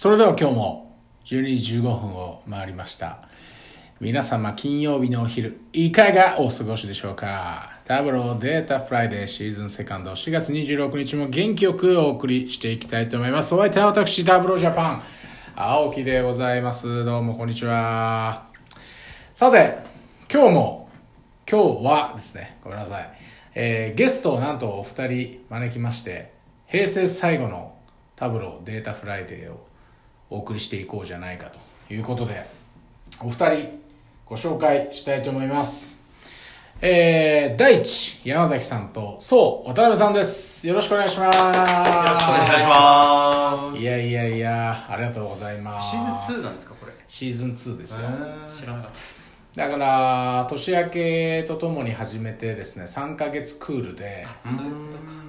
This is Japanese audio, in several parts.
それでは今日も12時15分を回りました。皆様金曜日のお昼いかがお過ごしでしょうか？タブローデータフライデーシーズンセカンド4月26日も元気よくお送りしていきたいと思います。お相手は私タブロージャパン青木でございます。どうもこんにちは。さて今日も今日はですねごめんなさい、えー、ゲストをなんとお二人招きまして平成最後のタブローデータフライデーをお送りしていこうじゃないかということでお二人ご紹介したいと思います。えー、第一山崎さんとそう渡辺さんです。よろしくお願いします。よろしくお願いします。いやいやいやありがとうございます。シーズン2なんですかこれ？シーズン2ですよ。知らなかったです。だから年明けとともに始めてですね3か月クールで、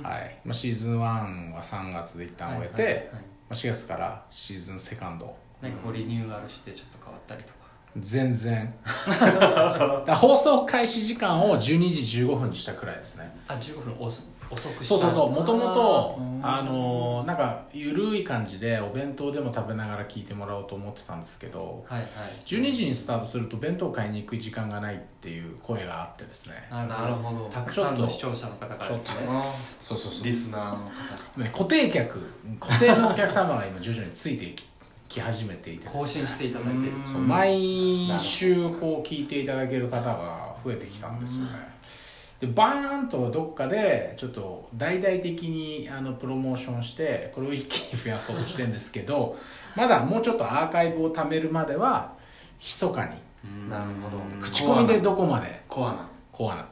はい。まあ、シーズン1は3月で一旦終えて、はいはいはいまあ、4月からシーズンセカンド。なんかこうリニューアルしてちょっと変わったりとか。全然。放送開始時間を12時15分にしたくらいですね。あ15分遅遅くした。そうそうそう。もともとああのーなんか緩い感じでお弁当でも食べながら聞いてもらおうと思ってたんですけどーはいはい。12時にスタートすると弁当買いに行く時間がないっていう声があってですね。なるほど。たくさんの視聴者の方からですね。あそうそうそう。リスナーの方固定客固定のお客様が今徐々についてき始めていてね。更新していただいてる。毎週こう聞いていただける方が増えてきたんですよねでバーンとどっかでちょっと大々的にあのプロモーションしてこれを一気に増やそうとしてるんですけど まだもうちょっとアーカイブを貯めるまでは密かに。なるほど。口コミでどこまで？コアな。コアな。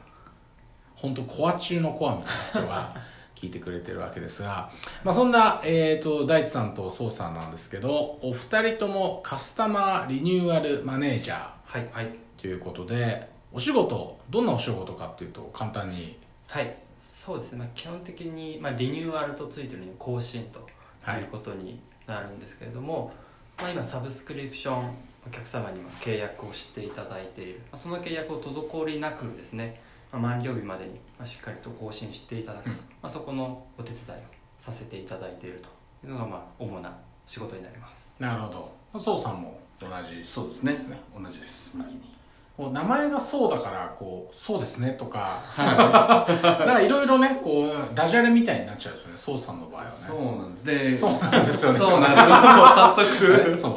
本当コア中のコアみたいな人が 聞いてくれてるわけですが、まあ、そんな、えー、と大地さんと宋さんなんですけどお二人ともカスタマーリニューアルマネージャーはいはい。ということでお仕事どんなお仕事かっていうと簡単に。はい。そうですね、まあ、基本的に、まあ、リニューアルとついてるのに更新とはい。いうことになるんですけれども、まあ、今サブスクリプションお客様にも契約をしていただいている、まあ、その契約を滞りなくですね、まあ、満了日までにまあしっかりと更新していただく。と、うん。まあ、そこのお手伝いをさせていただいているというのがまあ主な仕事になります。なるほど。宋さんも同じそうですね。同じです。右にこう名前がそうだからこうそうですねとかなんかいろいろねこうダジャレみたいになっちゃうんですよね宋さんの場合はね。そうなんです。でそうなんですよね。そうなんです。もう早速そ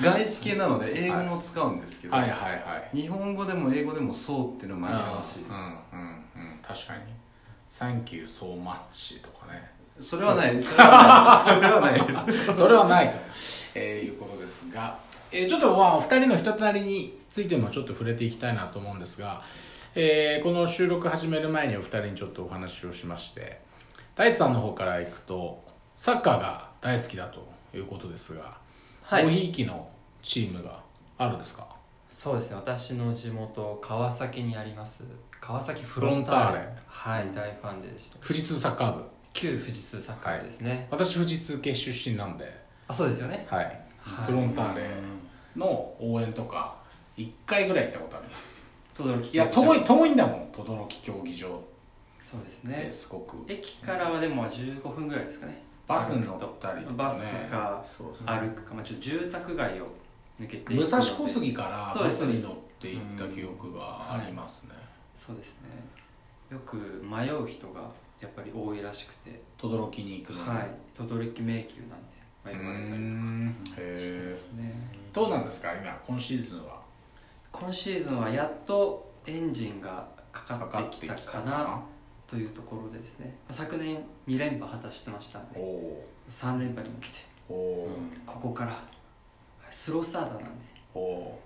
う外資系なので英語も使うんですけど、はい。はいはい日本語でも英語でもそうっていうのも紛らわしい。うんうんうん確かに「Thank you so much」とかね。それはない。それはない。それはないです。それはないと、えーいうことですが、えーちょっとまあお二人の人となりについてもちょっと触れていきたいなと思うんですが、えーこの収録始める前にお二人にちょっとお話をしまして大地さんの方からいくとサッカーが大好きだということですがはい。ごひいきのチームがあるんですか？そうですね。私の地元川崎にあります川崎フロンターレ。はい大ファンでした富士通サッカー部。旧富士通サッカー部ですね、私富士通系出身なんで、あそうですよね。はいはいフロンターレの応援とか1回ぐらい行ったことあります。轟いや遠い遠いんだもん轟競技場そうですね。すごく。駅からはでも15分ぐらいですかね。バスに乗ったりとかね。バスか歩くか、まあ、ちょっと住宅街を抜けて武蔵小杉からバスに乗って行った記憶がありますね。そうですね。よく迷う人がやっぱり多いらしくて。轟に行くのに。はい。轟迷宮なんで、まあ、呼ばれたりんとかしてへますね。どうなんですか今今シーズンは？今シーズンはやっとエンジンがかかかってきたかな。というところでですね。昨年2連覇果たしてましたんでおお3連覇に向けてここからはいスロースターターなんでー。お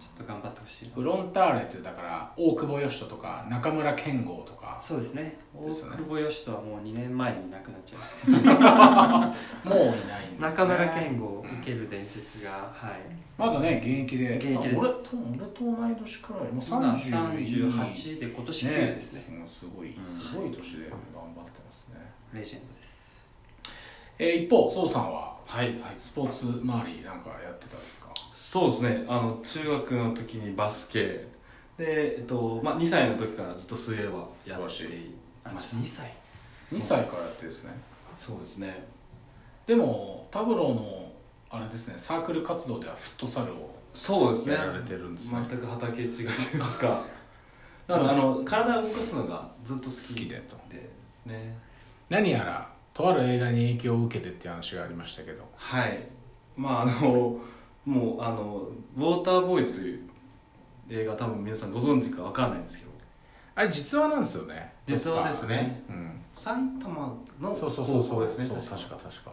ちょっと頑張ってほし。いなーフロンターレっていうだから大久保嘉人とか中村健吾とか。そうですね。大ですよね。久保嘉人はもう2年前にいなくなっちゃいました。もういないんです、ね、中村健吾を受ける伝説が、はい。まだね現役で。現役です。俺と俺と同い年くらい。もう今30 38で今年9ですね。もうすごいすごい年で頑張ってますね、レジェンドですえー一方宋さんは？はい。スポーツ周りなんかやってたんですか？そうですね。あの中学の時にバスケ。で、えっとまあ、2歳の時からずっと水泳はやっていました。2歳？2歳からやってですね。そうですね。でもタブローのあれですね。サークル活動ではフットサルをそうですね。やられてるんですね。全く畑違いといいますか。なのであの体を動かすのがずっと好き好きでと。ですね。何やらとある映画に影響を受けてっていう話がありましたけど。はい。まああのもうあの「ウォーターボーイズ」という映画多分皆さんご存知かわからないんですけど。あれ実話なんですよね。実話ですね。どっかうん。埼玉のそうそうそうそう。ですねそう確か確か。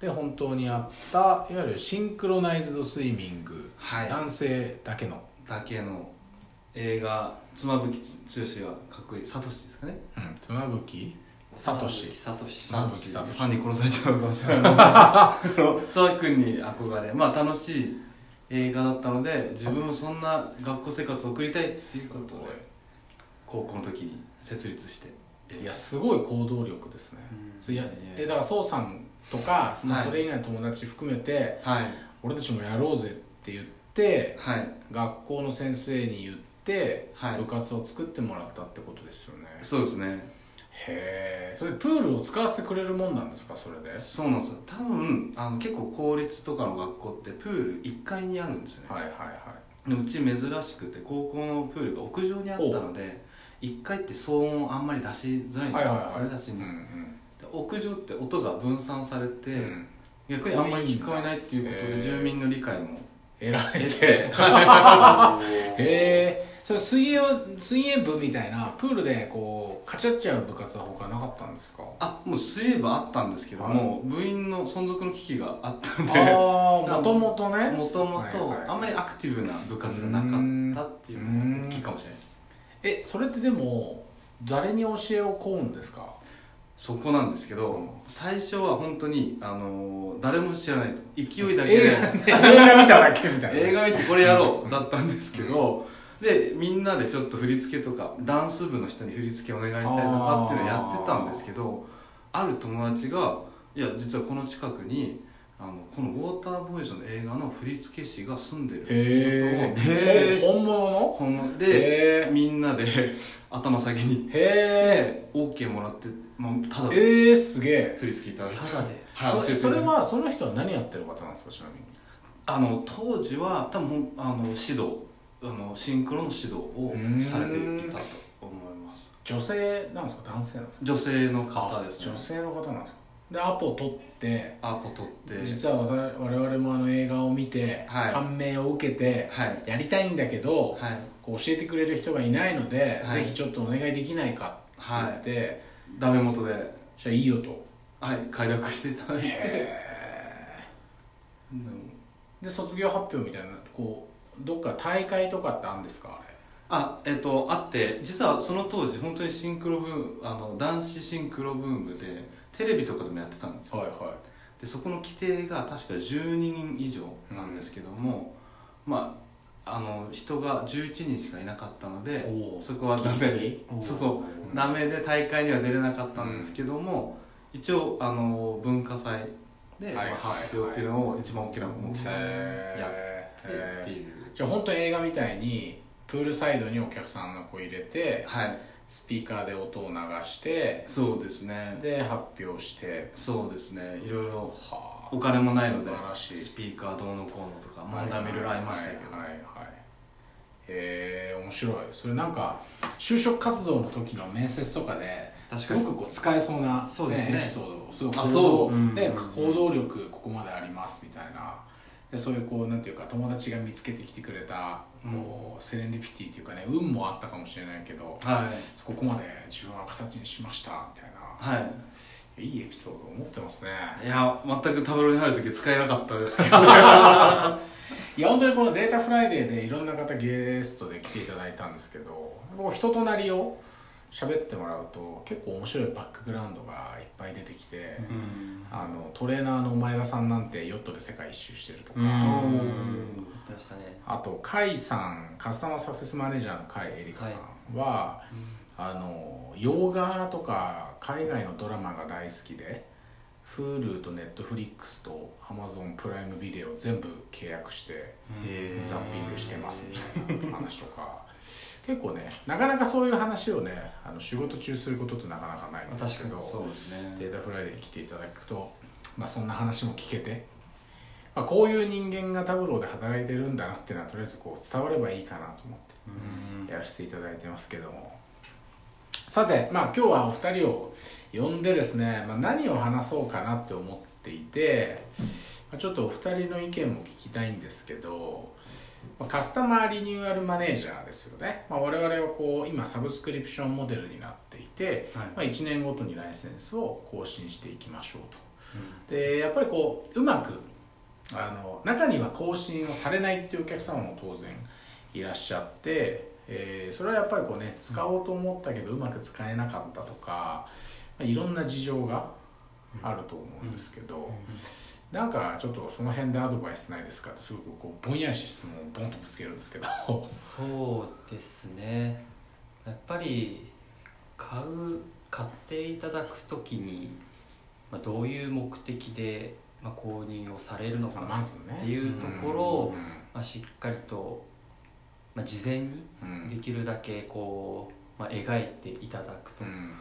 で本当にあったいわゆるシンクロナイズドスイミング、はい。男性だけの、だけの映画妻夫木剛がかっこいい。サトシですかね。うん、妻夫木聡サトシ。妻夫木聡ファンに殺されちゃうかもしれない。あの佐々木君に憧れ。まあ楽しい映画だったので自分もそんな学校生活を送りたいっていうことで高校の時に設立して。いやすごい行動力ですね、ういやえだから宋さんとか、まあはい。それ以外の友達含めて、はい。俺たちもやろうぜって言ってはい。学校の先生に言って、はい。部活を作ってもらったってことですよね。そうですねへえそれでプールを使わせてくれるもんなんですかそれで？そうなんですよ。多分あの結構公立とかの学校ってプール1階にあるんですね、はいはいはい。でうち珍しくて高校のプールが屋上にあったので1階って騒音をあんまり出しづらいんですよ、はいはいはい。それ出しに、うんで屋上って音が分散されて、うん。うん逆にあんまり聞こえないっていうことで住民の理解も得られて。へえそれ水泳水泳部みたいなプールでこう勝ち合っちゃう部活は他なかったんですか？あもう水泳部あったんですけども、部員の存続の危機があったので。ああもともとね。もともとはいはい。あんまりアクティブな部活がなかったっていうのも大きいかもしれないです。えそれってでも誰に教えを請うんですか？そこなんですけど、うん。最初は本当にあのー誰も知らないと。勢いだけ映で画映画見ただけみたいな。映画見てこれやろうだったんですけど、でみんなでちょっと振り付けとかダンス部の人に振り付けお願いしたりとかっていうのをやってたんですけどある友達が「いや実はこの近くにあのこのウォーターボーイズの映画の振付師が住んでるっていうことを本物のほんまへでえみんなで頭下げに行ってへ OK もらって、まあ、ただえでえー、すげえ。振り付けいただいて。ただで。はいそれそれはその人は何やってる方なんですかちなみに？あの当時は多分あの指導あのシンクロの指導をされていたと思います。女性なんですか？男性なんですか？女性の方ですね。女性の方なんですか？でアポを取ってアポ取って。実は我々もあの映画を見て、はい。感銘を受けてはい。やりたいんだけど、はい。こう教えてくれる人がいないので、はい。ぜひちょっとお願いできないかって言って、ダメ元で。じゃあいいよと。はい快諾していただいて。うんで卒業発表みたいなこうどっか大会とかってあるんですか？あれあえっとあって実はその当時本当にシンクロブームあの男子シンクロブームでテレビとかでもやってたんですよ。はいはでそこの規定が確か12人以上なんですけども、まああの人が11人しかいなかったのでそこはダメでそうそうダメで大会には出れなかったんですけども、一応あの文化祭で、発表っていうのを一番大きな目標にやってっていうじゃあ本当に映画みたいにプールサイドにお客さんがこう入れてはい。スピーカーで音を流してそうですね。で発表して。そうですね。いろいろはあお金もないので素晴らしい。スピーカーどうのこうのとか問題もいろいろありましたけど、はいはいはいへえ面白い。それなんか就職活動の時の面接とかですごくこう使えそうな、そうですね。エピソードすごくあ行動そう。うんでうん。行動力ここまでありますみたいなでそういうこうなんていうか友達が見つけてきてくれたこう、セレンディピティっていうかね運もあったかもしれないけどはい。ここまで自分は形にしましたみたいな。はい。いいエピソードを持ってますね。いや全くタブロに入る時使えなかったですけど。いや本当にこの「データフライデー」でいろんな方ゲストで来ていただいたんですけど人となりを喋ってもらうと結構面白いバックグラウンドがいっぱい出てきて、うん。あのトレーナーの前田さんなんてヨットで世界一周してるとか、うん。あと甲斐さんカスタマーサクセスマネージャーの甲斐エリカさんは、あの洋画とか海外のドラマが大好きで Hulu と Netflix と Amazon プライムビデオ全部契約してザッピングしてますみたいな話とか結構ねなかなかそういう話をねあの仕事中することってなかなかないんですけどそうですね。データフライデーに来ていただくと、まあ、そんな話も聞けてまあ、こういう人間がタブローで働いてるんだなっていうのはとりあえずこう伝わればいいかなと思ってやらせていただいてますけども。さてまあ今日はお二人を呼んでですね、まあ、何を話そうかなって思っていて、まあ、ちょっとお二人の意見も聞きたいんですけど、まあカスタマーリニューアルマネージャーですよね、まあ、我々はこう今サブスクリプションモデルになっていて、はい。まあ、1年ごとにライセンスを更新していきましょうと。でやっぱりこううまくあの中には更新をされないっていうお客様も当然いらっしゃって、えーそれはやっぱりこうね使おうと思ったけどうまく使えなかったとか、まあ、いろんな事情があると思うんですけど、なんかちょっとその辺でアドバイスないですかってすごくこうぼんやりした質問をボンとぶつけるんですけど。そうですね。やっぱり買う買っていただく時に、まあ、どういう目的で、まあ、購入をされるのかまずね。っていうところを、まあ、しっかりと、まあ、事前にできるだけこう、まあ、描いていただくと、うん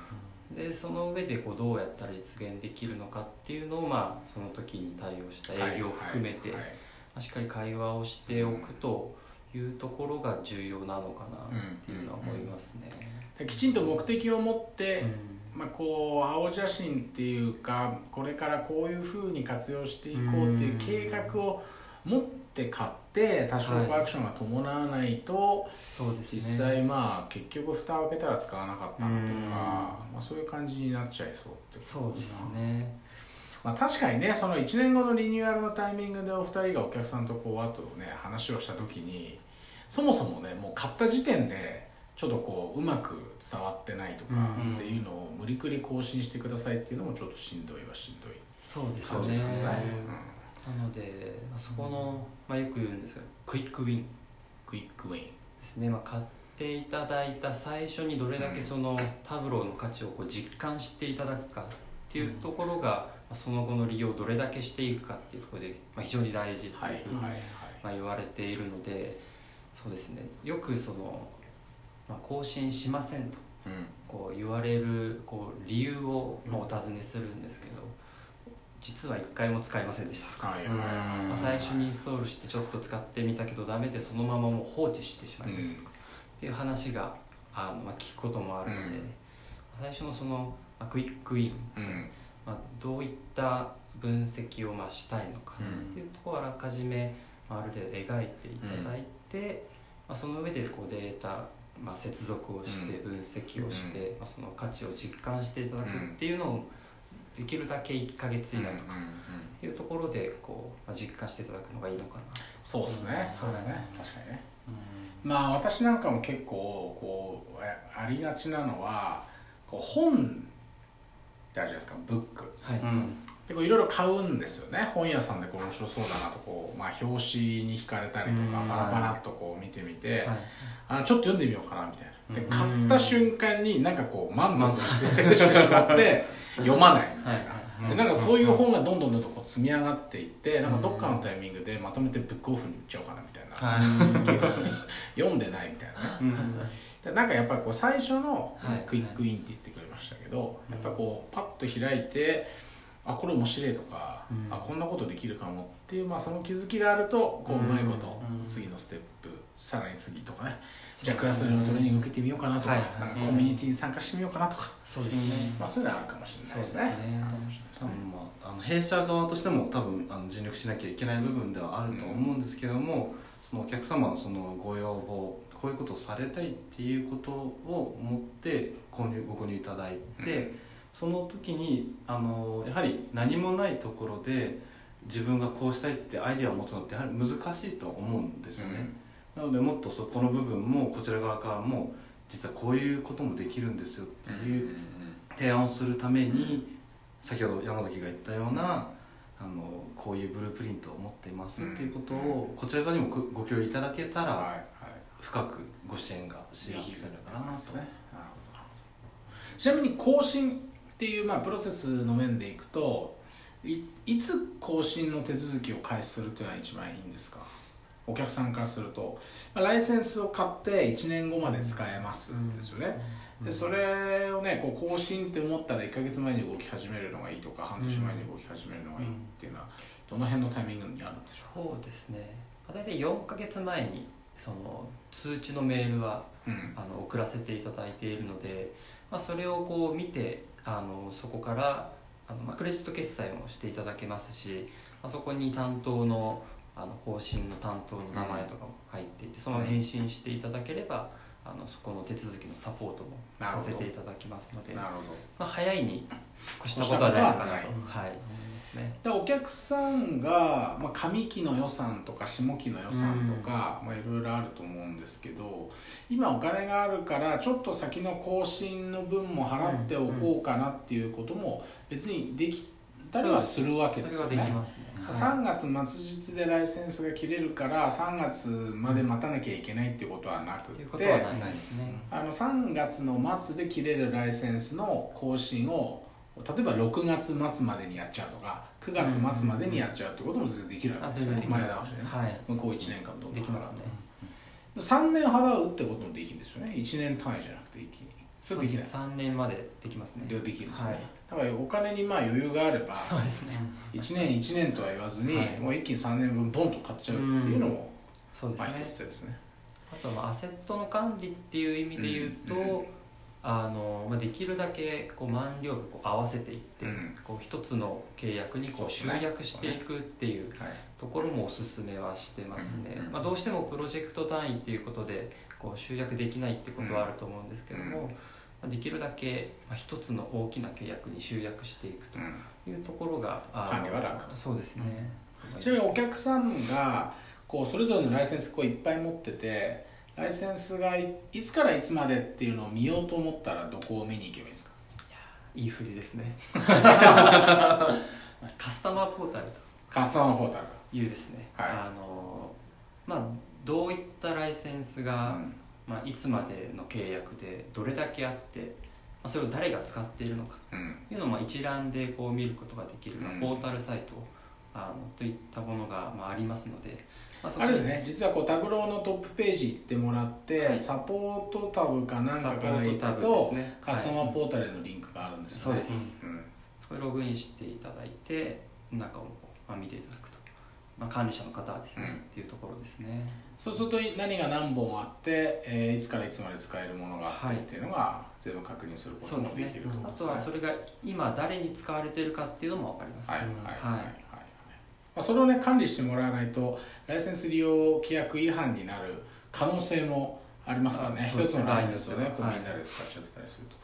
でその上でこうどうやったら実現できるのかっていうのを、まあ、その時に対応した営業を含めて、はいはい。まあ、しっかり会話をしておくというところが重要なのかなっていうのは思いますね。できちんと目的を持って、うん。まあ、こう青写真っていうかこれからこういうふうに活用していこうっていう計画を持って買って多少アクションが伴わないと、そうですね。実際まあ結局蓋を開けたら使わなかったのとか、うん。まあ、そういう感じになっちゃいそうってそうですね。まあ、確かにねその1年後のリニューアルのタイミングでお二人がお客さんとこうあとね話をした時にそもそもねもう買った時点でちょっとこううまく伝わってないとかうんっていうのを無理くり更新してくださいっていうのもちょっとしんどいはしんどいそうです感じねですね。なので、まあ、そこの、まあ、よく言うんですがクイックウィン。クイックウィン。ですね、まあ、買っていただいた最初にどれだけそのタブローの価値をこう実感していただくかっていうところが、まあその後の利用をどれだけしていくかっていうところで、まあ、非常に大事ってはい。いうふうに、はい。はい。まあ、言われているのでそうですね。よくその、まあ、更新しませんとうん。こう言われるこう理由をまあお尋ねするんですけど実は一回も使いませんでした。とか、まあ、最初にインストールしてちょっと使ってみたけどダメでそのままもう放置してしまいましたとか、っていう話があの、まあ、聞くこともあるので、うん。最初のその、まあ、クイックウィン、うん。まあ、どういった分析をまあしたいのかうんっていうところをあらかじめ、まあ、ある程度描いていただいて、まあ、その上でこうデータ、まあ、接続をしてうん。分析をして、まあ、その価値を実感していただくっていうのをできるだけ1ヶ月以内とかうんうんうん。っていうところでこう、まあ、実感していただくのがいいのかな。そうですね。うん。そうですね。確かにね。まあ私なんかも結構こうあありがちなのはこう本ってあるじゃないですかブック。はい、うん。でこういろいろ買うんですよね。本屋さんでこう面白そうだなとこう、まあ、表紙に惹かれたりとかうん。パラパラっとこう見てみて、はい。あちょっと読んでみようかなみたいなでうん。買った瞬間になんかこう満足してしまって読まない。みたい。な。んかそういう本がどんどんどんどんこう積み上がっていってなんかどっかのタイミングでまとめてブックオフに売っちゃおうかなみたいな、はい。読んでないみたいなね。うん。でなんかやっぱりこう最初のはい。クイックインって言ってくれましたけど、やっぱこうパッと開いてあこれ面白いとか、うん。あこんなことできるかもっていう、まあ、その気づきがあるとこうううんまいことうん次のステップさらに次とかねじゃあクラスルームトレーニング受けてみようかなとか,、はい。コミュニティに参加してみようかなとか、そうですね、まあ、そういうのはあるかもしれないですね。そうですね。あの弊社側としても多分あの尽力しなきゃいけない部分ではあると思うんですけども、そのお客様のそのご要望こういうことをされたいっていうことを持って購入ご購入いただいて、うんその時にあのやはり何もないところで自分がこうしたいってアイデアを持つのってやはり難しいと思うんですよね。なのでもっとそこの部分もこちら側からも実はこういうこともできるんですよっていう提案をするために先ほど山崎が言ったようなあのこういうブループリントを持っていますっていうことをこちら側にもごご共有いただけたら深くご支援がしやすいのかなと。ちなみに更新っていうまあプロセスの面でいくといいつ更新の手続きを開始するというのは一番いいんですか？お客さんからすると、まあ、ライセンスを買って1年後まで使えますですよね、でそれをねこう更新って思ったら1か月前に動き始めるのがいいとか半年前に動き始めるのがいいっていうのはどの辺のタイミングにあるんでしょそうですね。まあ大体4か月前にその通知のメールはう、うん、あの送らせていただいているので、まあ、それをこう見てあのそこからあの、まあ、クレジット決済もしていただけますし、まあ、そこに担当のあの更新の担当の名前とかも入っていて、その返信していただければあのそこの手続きのサポートもさせていただきますのでなるほど。まあ、早いに越したことはないのかなと。はい。思い。ますね。でお客さんが、まあ、上期の予算とか下期の予算とか、まあ、いろいろあると思うんですけど今お金があるからちょっと先の更新の分も払っておこうかなっていうことも別にできたりはするわけですよね。ね。3月末日でライセンスが切れるから3月まで待たなきゃいけないっていうことはなくて。あの3月の末で切れるライセンスの更新を例えば6月末までにやっちゃうとか9月末までにやっちゃうってことも全然できるわけあですよね全然できます前倒しでねはい。向こう1年間どんどんできますね。3年払うってこともできるんですよね1年単位じゃなくて一気にそれできない3年までできますね。でできるんですよね、はいだからお金にまあ余裕があればそうですね。1年1年とは言わずに、はい。もう一気に3年分ボンと買っちゃうっていうのも、うですね。一。つですね。あとはまあアセットの管理っていう意味で言うと、うん。うん。あのまあ、できるだけこう満了日こう合わせていって、うん。こう一つの契約にこう集約していくっていうはい。ところもおすすめはしてますね、うん。うん。まあ、どうしてもプロジェクト単位っていうことでこう集約できないってことはあると思うんですけども、うん。まあ、できるだけまあ一つの大きな契約に集約していくとうん。いうところが、管理は楽。とそうですね、ちなみにお客さんがこうそれぞれのライセンスこういっぱい持っててライセンスがいいつからいつまでっていうのを見ようと思ったらどこを見に行けばいいですか？いい振りですね。カスタマーポータルとカスタマーポータル。いうですね、はい。あのまあどういったライセンスが、うんまあ、いつまでの契約でどれだけあって、まあ、それを誰が使っているのかうん。というのをまあ一覧でこう見ることができる、まあうんポータルサイトあのといったものがまあありますので、まあ、そこあれですね。実はこうタブローのトップページ行ってもらって、はい。サポートタブかなんかから行くサポートタブと、ですね。カスタマはいーポータルへのリンクがあるんですよね、そうです、うん。これログインしていただいて中をこう、まあ、見ていただく。と、まあ、管理者の方はですね、うん。っていうところですね。そうすると何が何本あって、えーいつからいつまで使えるものがあってっていうのが全部確認することそうですね。もできるとあとはそれが今誰に使われているかっていうのも分かります、はいはいうんはい。はい、まあ、それをね管理してもらわないとライセンス利用規約違反になる可能性もありますからね。一つのライセンスをねこうは。いみんなで使っちゃってたりすると、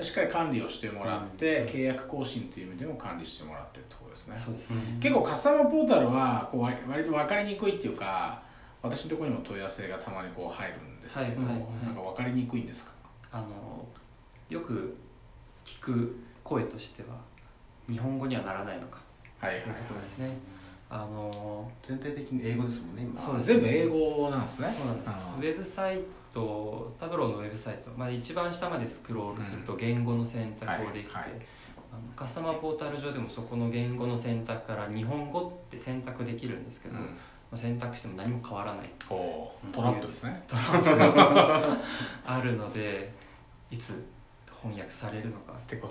しっかり管理をしてもらって、うん。契約更新という意味でも管理してもらってってことですね。そうですね、結構カスタマーポータルはこう割割と分かりにくいっていうか私のところにも問い合わせがたまにこう入るんですけど、はいはいはい。なんか分かりにくいんですか？あのよく聞く声としては日本語にはならないのか。はいはいといですね、あの全体的に英語ですもんね今。そうです全部英語なんですね。そうなんです。あウェブサイトタブローのウェブサイト、まあ、一番下までスクロールすると言語の選択をできて、はいはい。あのカスタマーポータル上でもそこの言語の選択から日本語って選択できるんですけど、まうん。あ、選択しても何も変わらないトラップですね。あるのでいつ翻訳されるのかっていう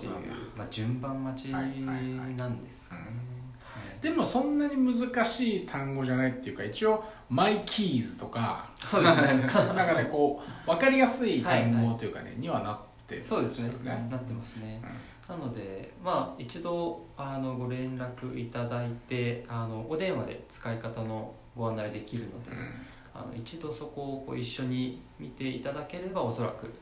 まあ、順番待ちはいはいはい。なんですかね、でもそんなに難しい単語じゃないっていうか一応「マイキーズ」とかそうですね。なんかねこう分かりやすい単語というかね、にはなってるんそうですね。よなってますね、うん。なのでまあ一度あのご連絡いただいてあのお電話で使い方のご案内できるので、うん。あの一度そこをこう一緒に見ていただければおそらく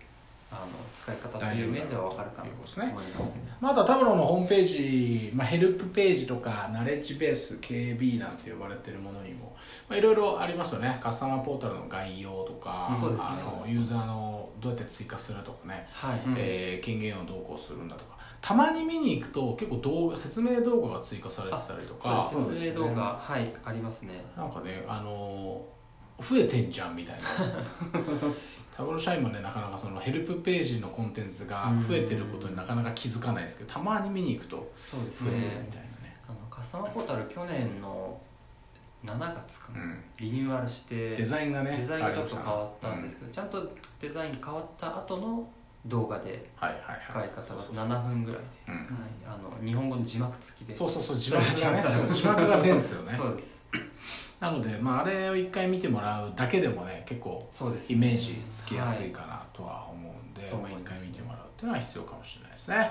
あの使い方という面では分かるかなと思いますまあ、あとはタブローのホームページ、まあ、ヘルプページとかナレッジベース KB なんて呼ばれてるものにもまあいろいろありますよね。カスタマーポータルの概要とかそうですねあのユーザーのどうやって追加するとかね、はい、うんえー権限をどうこうするんだとか。たまに見に行くと結構動画説明動画が追加されてたりとか。そうそうですね。説明動画、はいありますね。なんかねあの増えてんじゃんみたいな。タブロ社員もねなかなかそのヘルプページのコンテンツが増えてることになかなか気づかないですけどたまに見に行くとそうです増えてるねみたいなね。あのカスタマーポータル去年の7月かな、うん。リニューアルしてデザインがねデザインがちょっと変わったんですけど、ちゃんとデザイン変わった後の動画で使い方がそうそうそう。7分ぐらいで、うん。はい、あの日本語の字幕付きで。そうそうそう字幕がね 字幕が出るんですよね。そうですなので、まあ、あれを一回見てもらうだけでもね結構イメージつきやすいかなとは思うんで、はい回見てもらうっていうのは必要かもしれないですね、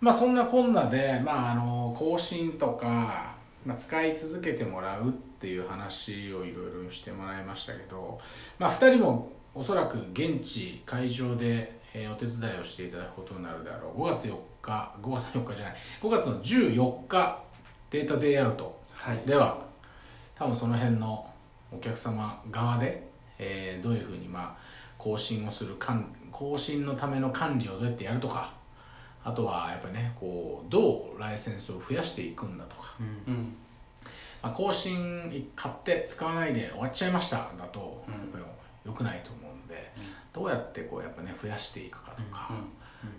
まあそんなこんなで、まあ、あの更新とか、まあ、使い続けてもらうっていう話をいろいろしてもらいましたけど、まあ、2人もおそらく現地会場で、えーお手伝いをしていただくことになるであろう。5月4日5月4日じゃない。5月の14日データデイアウトはい。では多分その辺のお客様側で、えーどういうふうにまあ更新をするかん更新のための管理をどうやってやるとかあとはやっぱりねこうどうライセンスを増やしていくんだとか、うん。うん。まあ、更新買って使わないで終わっちゃいましただとうんやっぱり良くないと思うんで、どうやってこうやっぱね増やしていくかとか、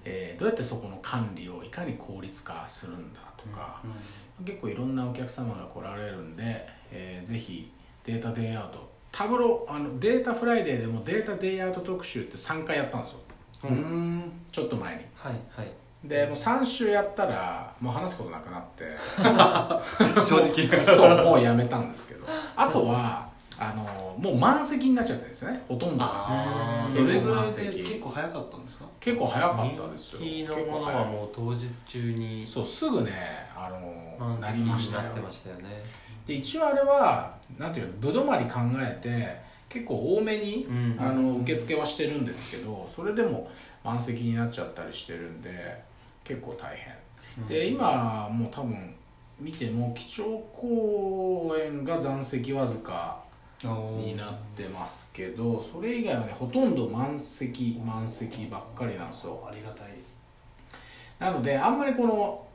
えーどうやってそこの管理をいかに効率化するんだとか、結構いろんなお客様が来られるんで、えーぜひデータデイアウト。タブロあのデータフライデーでもデータデイアウト特集って3回やったんですよ。うん。うんちょっと前に。はいはい。でもう3週やったらもう話すことなくなって。正直。そう。もうやめたんですけど。あとはあのもう満席になっちゃってるんですよね。ほとんどが。どれぐらいで結構早かったんですか？結構早かったですよ。人気のものはもう当日中にそうすぐねあのな満席にりましたよ。なってましたよねで一応あれはなんていうのぶどまり考えて結構多めに、うん。あの受付はしてるんですけどそれでも満席になっちゃったりしてるんで結構大変。で今もう多分見ても基調講演が残席わずかになってますけどそれ以外はねほとんど満席満席ばっかりなんですよ。ありがたい。なのであんまりこの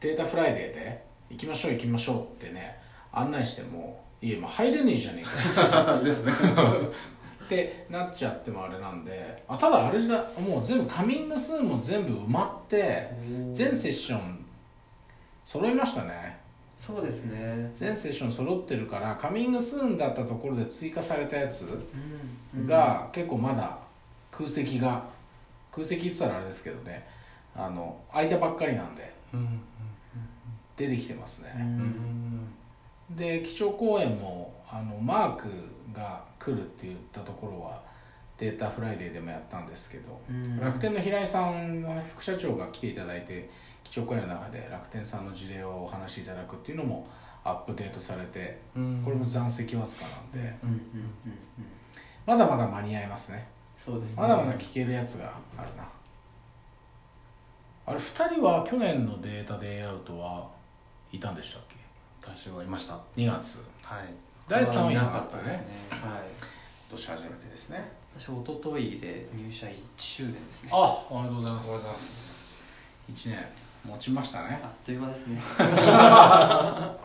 データフライデーで行きましょう行きましょうってね案内してもいやもう入れねえじゃねえか ですね。ってなっちゃってもあれなんであただあれじゃもう全部カミングスーンも全部埋まって全セッション揃いましたね。そうですね。全セッション揃ってるからカミングスーンだったところで追加されたやつうん。が結構まだ空席が空席って言ったらあれですけどねあの空いたばっかりなんでうん。出てきてますうね、うんで基調講演もあのマークが来るって言ったところはデータフライデーでもやったんですけど、うん。楽天の平井さんの、ね、副社長が来ていただいて基調講演の中で楽天さんの事例をお話しいただくっていうのもアップデートされてうん。これも残席わずかなんでうんうんうんうん。まだまだ間に合いますね。そうですね。まだまだ聞けるやつがあるな。あれ2人は去年のデータデイアウトはいたんでしたっけ？私はいました。2月。はい。第3はいなかなったねですね。はい。今年初めてですね。私一昨日で入社1周年ですね。あおめでとうございます。1年持ちましたね。あっという間ですね。5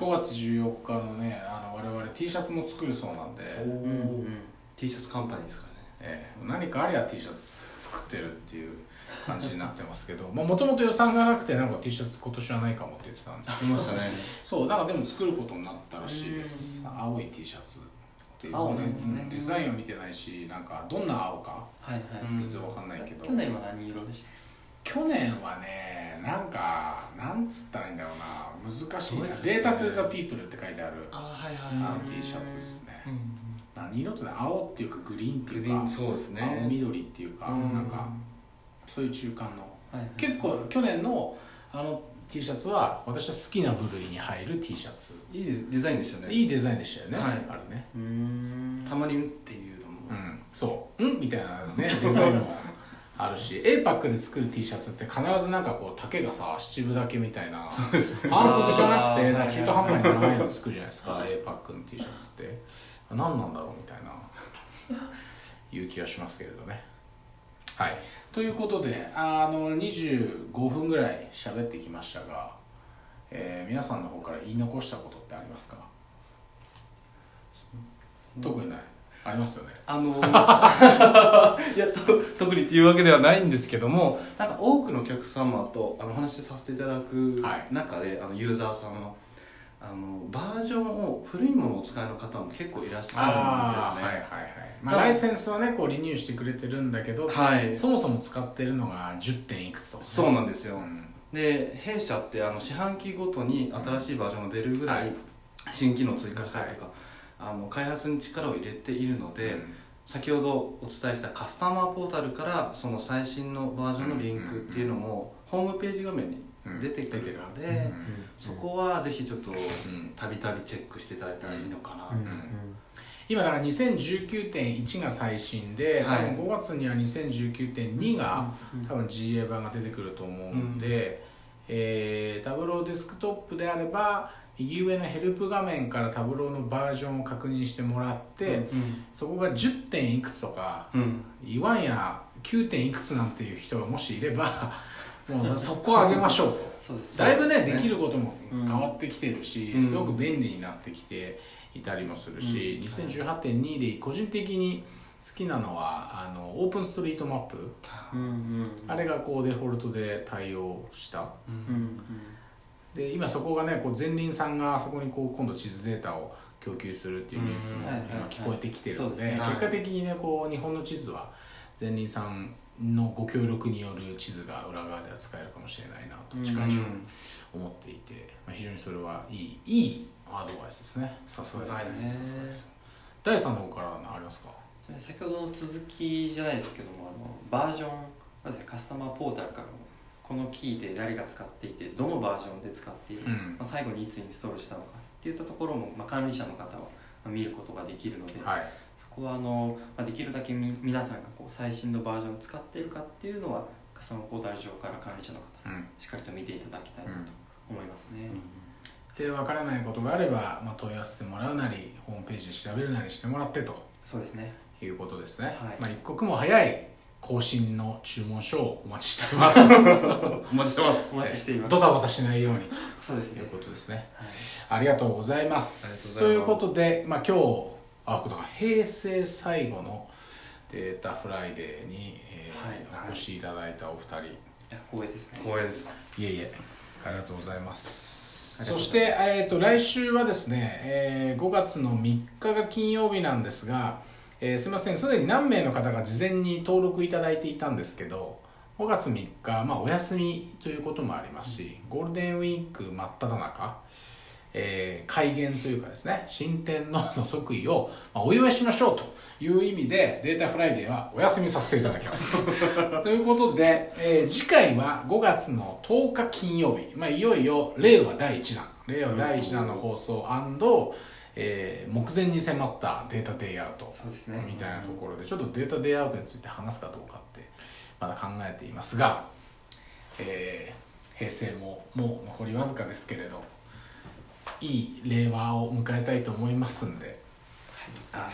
月14日のねあの我々 T シャツも作るそうなんで、おうんうん。T シャツカンパニーですからね。ええ。何かありゃ T シャツ作ってるっていう感じになってますけどもともと予算がなくてなんか T シャツ今年はないかもって言ってたんですけど。いましたね。そうなんかでも作ることになったらしいです。うん。青い T シャツっていう。青なんですね。うん。デザインを見てないしなんかどんな青か。はいはい、うん全然わかんないけど、去年は何色でした？去年はねなんかなんつったらいいんだろうな。難しいな。データトゥザピープルって書いてあるあはいはあのうん T シャツですね。うん何色ってね青っていうかグリーンっていうかそうですね。青緑っていうかうん。なんかそういう中間の。はいはい。結構去年のあの T シャツは私は好きな部類に入る T シャツ。いいデザインでしたね。いいデザインでしたよね、はい。あれね。うーん。たまにっていうのも。うん。そう。うん？みたいなね デザインもあるし。APAC で作る T シャツって必ずなんかこう丈がさ七分丈みたいな半袖じゃなくてなんか中途半端に長いの作るじゃないですか APAC の T シャツって。何なんだろうみたいないう気がしますけれどねはい。ということであの25分ぐらい喋ってきましたが、えー皆さんの方から言い残したことってありますか？特にない。ありますよね。あの いやと特にっていうわけではないんですけどもなんか多くのお客様とあのお話しさせていただくはい。中で、あのユーザーさんのあのバージョンを古いものをお使いの方も結構いらっしゃるんですね。はいはいはい、まあ、ライセンスはねこうリニューしてくれてるんだけど、はい。そもそも使ってるのが 10. 点いくつとか、ね、そうなんですよ、うん。で弊社ってあの四半期ごとに新しいバージョンが出るぐらはい。い新機能を追加したりとか、あの開発に力を入れているので、うん。先ほどお伝えしたカスタマーポータルからその最新のバージョンのリンクっていうのもホームページ画面にうん出てくるので、出てる。はずそこはぜひちょっとん。たびたびチェックしていただいたらいいのかな、うん。今だから2019.1が最新で、はい。多分5月には2019.2が、うん。多分 GA 版が出てくると思うんで、えータブローデスクトップであれば右上のヘルプ画面からタブローのバージョンを確認してもらって、うんそこが10点いくつとかうん。言わんや9点いくつなんていう人がもしいればもうそこを上げましょう。だいぶねできることもうん。変わってきてるし、うん。すごく便利になってきていたりもするし、うん。2018.2で個人的に好きなのはあのオープンストリートマップ、うんうんあれがこうデフォルトで対応した。うんうん。うんで今そこがねこう前輪さんがそこにこう今度地図データを供給するっていうニュースもうん今聞こえてきてるので結果的にねこう日本の地図は前輪さんのご協力による地図が裏側では使えるかもしれないなと近い将来思っていて、まあ、非常にそれはいいいいアドバイスですね。さすがですね。そうですね。さすがです。第3の方からありますか？先ほどの続きじゃないですけどもあのバージョンまずカスタマーポータルからもこのキーで誰が使っていてどのバージョンで使っている、うん。まあ、最後にいつインストールしたのかっていったところも、まあ、管理者の方はまあ見ることができるので、はい。そこはあの、まあ、できるだけみ皆さんがこう最新のバージョンを使っているかっていうのはカスタマーポータル上から管理者の方うん。しっかりと見ていただきたいなと。思いますね。で分からないことがあれば、まあ、問い合わせてもらうなりホームページで調べるなりしてもらってと。そうですね。いうことですね、はい。まあ、一刻も早い更新の注文書をお待ちしております。お待ちしてます。お待ちしています。ドタバタしないようにそうですね。という。ことですね。はい。ありがとうございます。というありがとうございます。ことで、まあ、今日あだから平成最後のデータフライデーに、えーはいお越しいただいたお二人。いや光栄ですね。光栄です。いえいえありがとうございます。そうして、えー、と来週はですね、えー5月の3日が金曜日なんですが、えーすみませんすでに何名の方が事前に登録いただいていたんですけど5月3日、まあ、お休みということもありますしゴールデンウィーク真っ只中、えー改元というかですね新天皇の即位を、まあ、お祝いしましょうという意味でデータフライデーはお休みさせていただきます。ということで、えー次回は5月の10日金曜日、まあ、いよいよ令和第1弾。令和第1弾の放送えー目前に迫ったデータデイアウト。そうですね。みたいなところでちょっとデータデイアウトについて話すかどうかってまだ考えていますが、えー平成ももう残りわずかですけれどいい令和を迎えたいと思いますんであの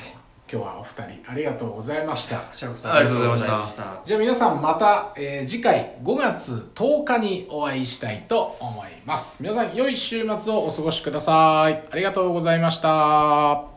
今日はお二人ありがとうございました。ありがとうございました。じゃあ皆さんまた、えー次回5月10日にお会いしたいと思います。皆さん良い週末をお過ごしください。ありがとうございました